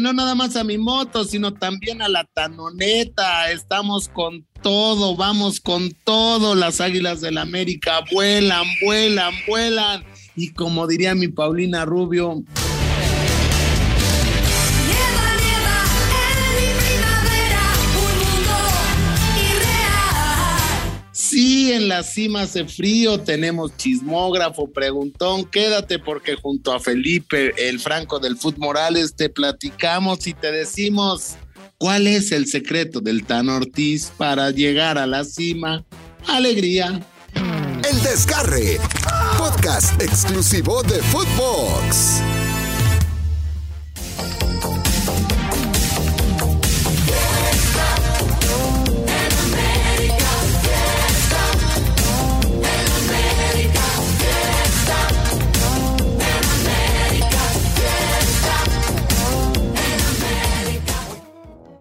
no nada más a mi moto, sino también a la tanoneta. Estamos con todo, vamos con todo. Las águilas del América vuelan, vuelan, vuelan. Y como diría mi Paulina Rubio, en la cima hace frío, tenemos chismógrafo, preguntón, quédate porque junto a Felipe, el Franco del Fut Morales, te platicamos y te decimos cuál es el secreto del Tan Ortiz para llegar a la cima. Alegría. El Desgarre, podcast exclusivo de Footbox.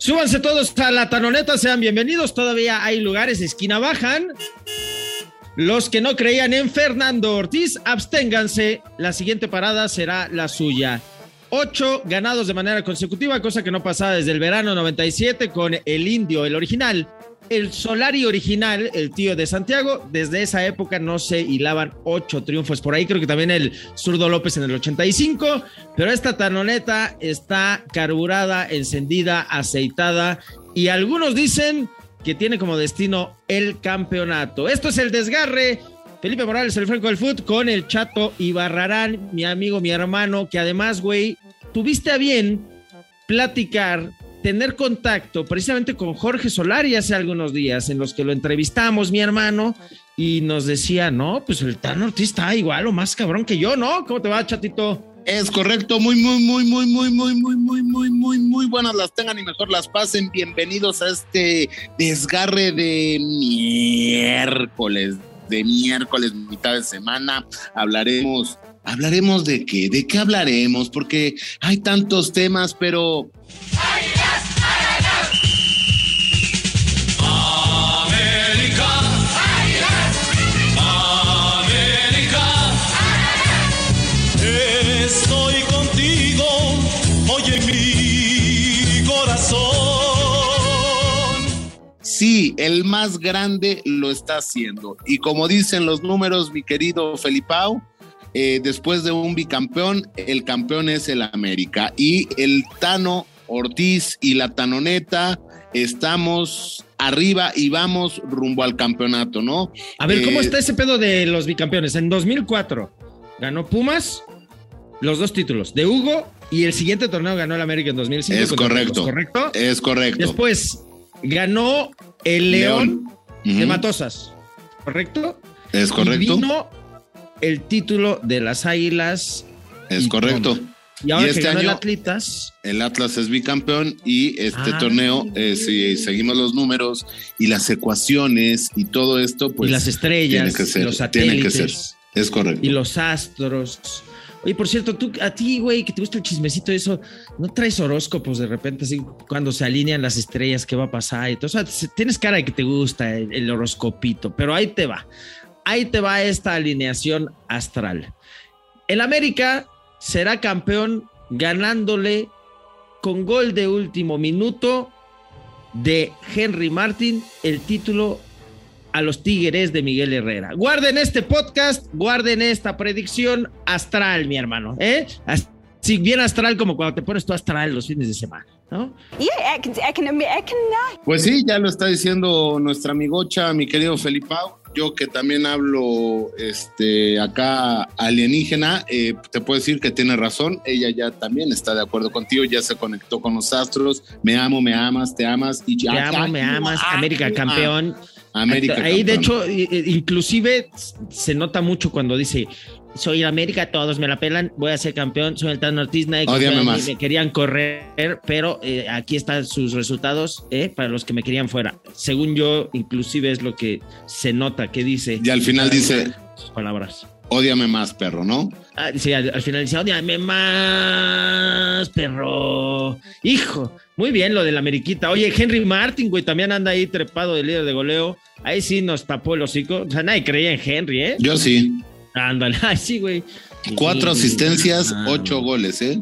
Súbanse todos a la tanoneta, sean bienvenidos. Todavía hay lugares, esquina bajan. Los que no creían en Fernando Ortiz, absténganse. La siguiente parada será la suya. Ocho ganados de manera consecutiva, cosa que no pasaba desde el verano 97 con el indio, el original, el Solari original, el tío de Santiago, desde esa época no se hilaban ocho triunfos por ahí. Creo que también el zurdo López en el 85. Pero esta tanoneta está carburada, encendida, aceitada. Y algunos dicen que tiene como destino el campeonato. Esto es el desgarre. Felipe Morales, el Franco del Foot, con el Chato Ibarrarán, mi amigo, mi hermano, que además, güey, tuviste a bien platicar tener contacto precisamente con Jorge Solari hace algunos días, en los que lo entrevistamos, mi hermano, y nos decía, no, pues el Tan Ortiz está igual o más cabrón que yo, ¿no? ¿Cómo te va, chatito? Es correcto, muy, muy, muy, muy, muy, muy, muy, muy, muy, muy, muy buenas las tengan y mejor las pasen. Bienvenidos a este desgarre de miércoles, de miércoles, mitad de semana. Hablaremos, hablaremos de qué, de qué hablaremos, porque hay tantos temas, pero el más grande lo está haciendo. Y como dicen los números, mi querido Felipao, eh, después de un bicampeón, el campeón es el América. Y el Tano Ortiz y la Tanoneta estamos arriba y vamos rumbo al campeonato, ¿no? A ver, ¿cómo eh, está ese pedo de los bicampeones? En 2004 ganó Pumas los dos títulos de Hugo y el siguiente torneo ganó el América en 2005. Es correcto. ¿Correcto? Es correcto. Después ganó el León, de Matosas, ¿correcto? Es correcto. Y vino el título de las Águilas. Es correcto. Y ahora este año el Atlas. El Atlas es bicampeón y este ah. torneo, eh, si seguimos los números y las ecuaciones y todo esto, pues. Y las estrellas, tiene que ser, los satélites. Tiene que ser. Es correcto. Y los astros. Oye, por cierto, tú, a ti, güey, que te gusta el chismecito eso, ¿no traes horóscopos de repente así cuando se alinean las estrellas, qué va a pasar y todo? O sea, tienes cara de que te gusta el, horoscopito, pero ahí te va. Ahí te va esta alineación astral. El América será campeón ganándole con gol de último minuto de Henry Martin el título a los Tigres de Miguel Herrera. Guarden este podcast, guarden esta predicción astral, mi hermano, ¿eh? Así bien astral como cuando te pones tú astral los fines de semana. ¿No? Pues sí, ya lo está diciendo nuestra amigocha, mi querido Felipao. Yo que también hablo este, acá alienígena, eh, te puedo decir que tiene razón. Ella ya también está de acuerdo contigo, ya se conectó con los astros. Me amo, me amas, te amas. Y ya, te amo, me amas, América campeón. América. Ahí, de hecho, inclusive se nota mucho cuando dice, soy América, todos me la pelan, voy a ser campeón, soy el Tano Ortiz, nadie me querían correr, pero eh, aquí están sus resultados eh, para los que me querían fuera. Según yo, inclusive es lo que se nota que dice. Y al final dice... palabras. Ódiame más, perro, ¿no? Ah, sí, al, final dice, ódiame más, perro. Hijo, muy bien lo de la Ameriquita. Oye, Henry Martin, güey, también anda ahí trepado de líder de goleo. Ahí sí nos tapó el hocico. O sea, nadie creía en Henry, ¿eh? Yo sí. Ándale, ay, sí, güey. Cuatro asistencias, ocho goles, ¿eh?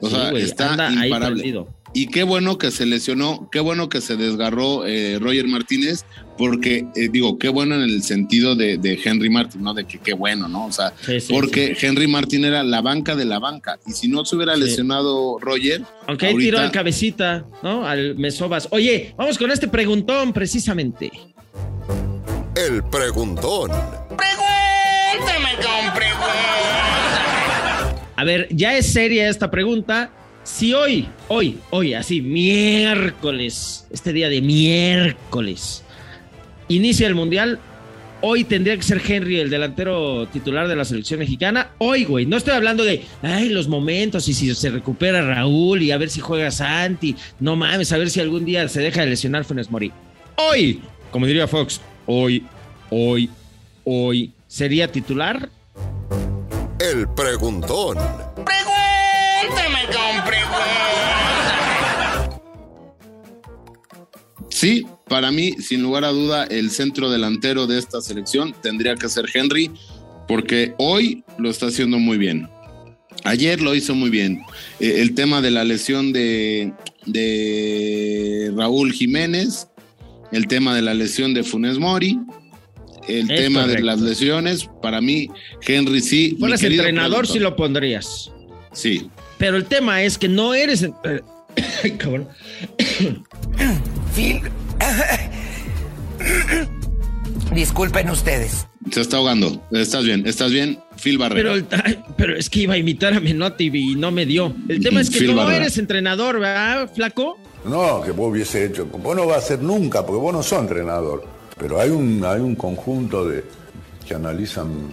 O sea, está imparable. Y qué bueno que se lesionó, qué bueno que se desgarró eh, Roger Martínez, porque eh, digo, qué bueno en el sentido de, Henry Martin, ¿no? De que qué bueno, ¿no? O sea, porque Henry Martin era la banca de la banca. Y si no se hubiera lesionado Roger. Aunque ahí tiró al cabecita, ¿no? Al Mesobas. Oye, vamos con este preguntón precisamente. El preguntón. Pregúntame con A ver, ya es seria esta pregunta si hoy, hoy, hoy, así, miércoles, este día de miércoles, inicia el Mundial, hoy tendría que ser Henry el delantero titular de la selección mexicana. Hoy, güey, no estoy hablando de, ay, los momentos y si se recupera Raúl y a ver si juega Santi. No mames, a ver si algún día se deja de lesionar Funes Mori. Hoy, como diría Fox, hoy, hoy, hoy, ¿sería titular? El preguntón. Sí, para mí, sin lugar a duda, el centro delantero de esta selección tendría que ser Henry, porque hoy lo está haciendo muy bien. Ayer lo hizo muy bien. Eh, el tema de la lesión de, de, Raúl Jiménez, el tema de la lesión de Funes Mori, el tema de las lesiones, para mí, Henry sí. Fueras entrenador, sí lo pondrías. Sí. Pero el tema es que no eres. Eh, cabrón. Phil. Disculpen ustedes. Se está ahogando. Estás bien, estás bien. Phil Barrera. Pero, pero es que iba a imitar a Menotti y no me dio. El tema es que no eres entrenador, ¿verdad, flaco? No, que vos hubiese hecho. Vos no vas a ser nunca, porque vos no sos entrenador. Pero hay un, hay un conjunto de que analizan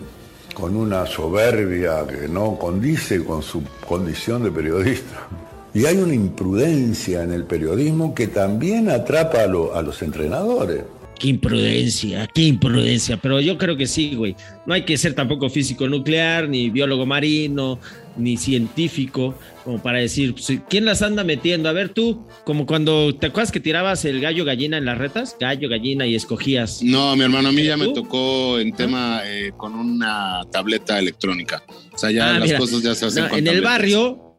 con una soberbia que no condice con su condición de periodista. Y hay una imprudencia en el periodismo que también atrapa a, a los entrenadores. Qué imprudencia, qué imprudencia. Pero yo creo que sí, güey. No hay que ser tampoco físico nuclear, ni biólogo marino, ni científico, como para decir, pues, ¿quién las anda metiendo? A ver tú, como cuando te acuerdas que tirabas el gallo gallina en las retas, gallo gallina y escogías. No, mi hermano, a mí ya me tocó en tema eh, con una tableta electrónica. O sea, ya ah, las cosas ya se hacen En el barrio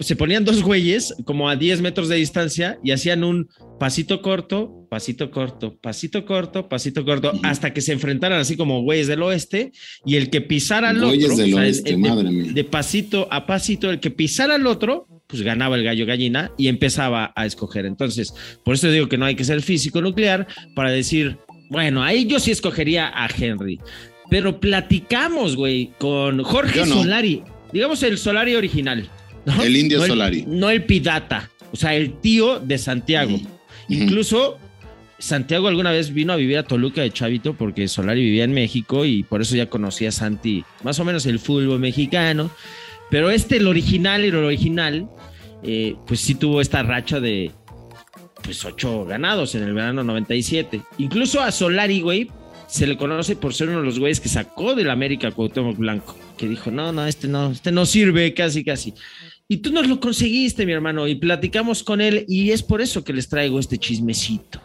se ponían dos güeyes como a 10 metros de distancia y hacían un pasito corto, pasito corto, pasito corto, pasito corto, hasta que se enfrentaran así como güeyes del oeste y el que pisara al otro, de, pasito a pasito, el que pisara al otro, pues ganaba el gallo gallina y empezaba a escoger. Entonces, por eso digo que no hay que ser físico nuclear para decir, bueno, ahí yo sí escogería a Henry. Pero platicamos, güey, con Jorge Solari, digamos el Solari original. El Indio Solari. no el Pidata, o sea, el tío de Santiago. Incluso Santiago alguna vez vino a vivir a Toluca de Chavito porque Solari vivía en México y por eso ya conocía a Santi, más o menos el fútbol mexicano. Pero este, el original, el original, eh, pues sí tuvo esta racha de pues ocho ganados en el verano 97. Incluso a Solari, güey, se le conoce por ser uno de los güeyes que sacó del América Cuauhtémoc Blanco, dijo, no, no, este no, este no sirve, casi, casi. Y tú nos lo conseguiste, mi hermano, y platicamos con él y es por eso que les traigo este chismecito.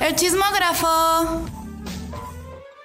El chismógrafo.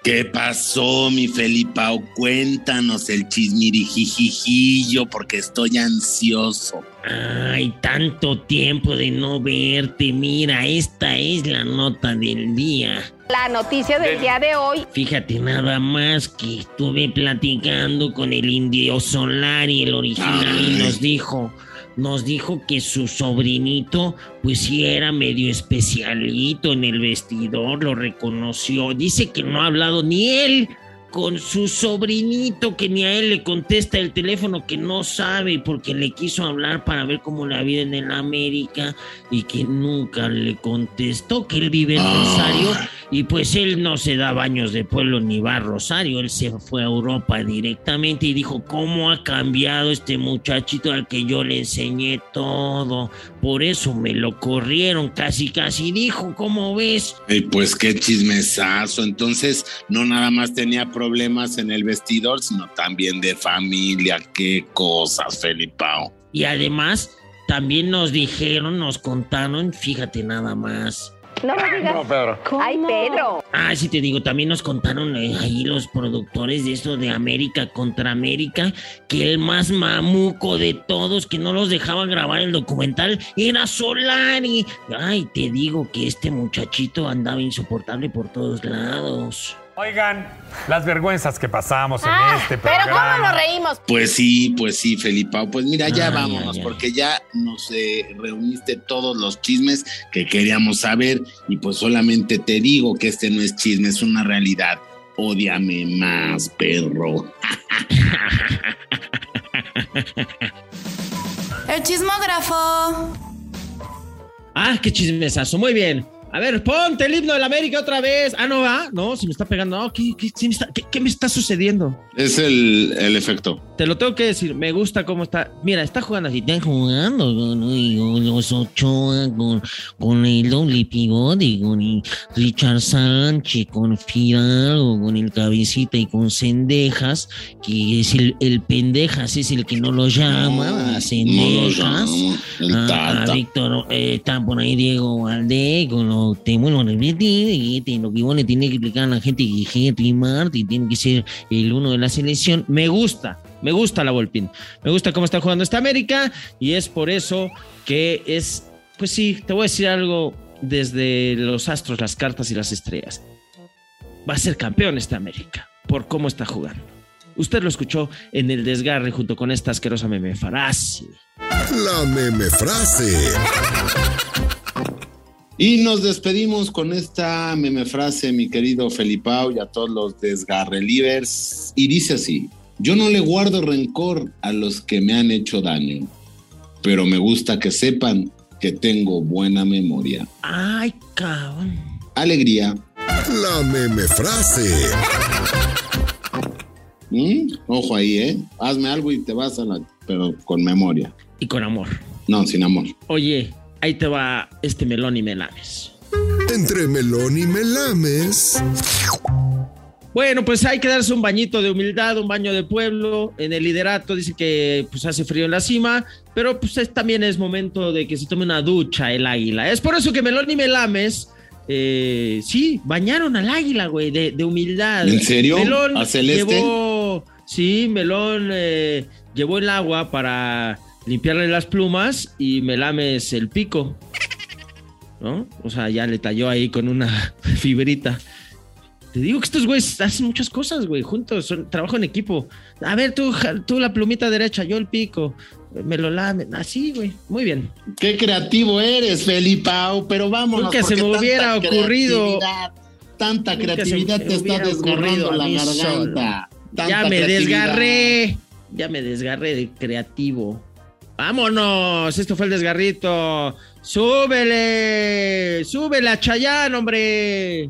¿Qué pasó, mi Felipao? Cuéntanos el chismirijijijillo porque estoy ansioso. Ay, tanto tiempo de no verte. Mira, esta es la nota del día. La noticia del día de hoy. Fíjate nada más que estuve platicando con el indio Solari, el original, y nos dijo, nos dijo que su sobrinito, pues sí era medio especialito en el vestidor, lo reconoció. Dice que no ha hablado ni él con su sobrinito que ni a él le contesta el teléfono que no sabe porque le quiso hablar para ver cómo la vida en el América y que nunca le contestó que él vive en ah. Rosario y pues él no se da baños de pueblo ni va a Rosario, él se fue a Europa directamente y dijo cómo ha cambiado este muchachito al que yo le enseñé todo, por eso me lo corrieron casi casi dijo, ¿cómo ves? Y pues qué chismesazo, entonces no nada más tenía problemas en el vestidor, sino también de familia. Qué cosas, Felipao. Y además, también nos dijeron, nos contaron, fíjate nada más, No me digas. No, Pedro. Ay, Pedro. Ah, sí te digo, también nos contaron eh, ahí los productores de esto de América contra América, que el más mamuco de todos, que no los dejaba grabar el documental, era Solari. Ay, te digo que este muchachito andaba insoportable por todos lados. Oigan, las vergüenzas que pasamos en Ah, este pero programa. ¿cómo nos reímos? Pues sí, pues sí, Felipao. Pues mira, ya Ay, vámonos, ay, ay. porque ya nos eh, reuniste todos los chismes que queríamos saber. Y pues solamente te digo que este no es chisme, es una realidad. Ódiame más, perro. El chismógrafo. Ah, qué chismesazo. Muy bien. A ver, ponte el himno del América otra vez. Ah, no va. No, se me está pegando. No, ¿qué, qué- qué me, está, qué- qué me está sucediendo? Es el, el efecto. Te lo tengo que decir. Me gusta cómo está. Mira, está jugando así. Están jugando con, los Ochoa, con, con el doble pivote, con el Richard Sánchez, con Fidalgo, con el Cabecita y con Cendejas, que es el, el Pendejas, es el que no lo llama, a No lo Cendejas. a, a. Víctor, eh, está por ahí Diego Valdés, con lo te vuelvo a repetir, y lo que vos le tenés que explicar a la gente que Henry Martin tiene que ser el uno de la selección. Me gusta. Me gusta la Volpín. Me gusta cómo está jugando esta América. Y es por eso que es. Pues sí, te voy a decir algo desde los astros, las cartas y las estrellas. Va a ser campeón esta América. Por cómo está jugando. Usted lo escuchó en el desgarre junto con esta asquerosa meme falacia. La meme frase. Y nos despedimos con esta meme frase, mi querido Felipao, y a todos los desgarrelivers. Y dice así: Yo no le guardo rencor a los que me han hecho daño, pero me gusta que sepan que tengo buena memoria. Ay, cabrón. Alegría. La meme frase. ¿Mm? Ojo ahí, ¿eh? Hazme algo y te vas a la. Pero con memoria. Y con amor. No, sin amor. Oye, ahí te va este melón y melames. Entre melón y melames. Bueno, pues hay que darse un bañito de humildad, un baño de pueblo. En el liderato dice que pues hace frío en la cima, pero pues es- también es momento de que se tome una ducha el águila. Es por eso que Melón y Melames, eh, sí, bañaron al águila, güey, de, de humildad. ¿En serio? Melón ¿A Celeste? llevó, sí, Melón eh, llevó el agua para limpiarle las plumas y Melames el pico. ¿No? O sea, ya le talló ahí con una fibrita. Te digo que estos güeyes hacen muchas cosas, güey, juntos, son trabajo en equipo. A ver, tú, tú la plumita derecha, yo el pico, me lo lame, así, güey, muy bien. Qué creativo eres, Felipao, pero vámonos. Nunca se me hubiera ocurrido. creatividad, Tanta creatividad te está desgarrando la garganta. ya me desgarré, ya me desgarré de creativo. Vámonos, esto fue el desgarrito. Súbele, súbele a Chayán, hombre.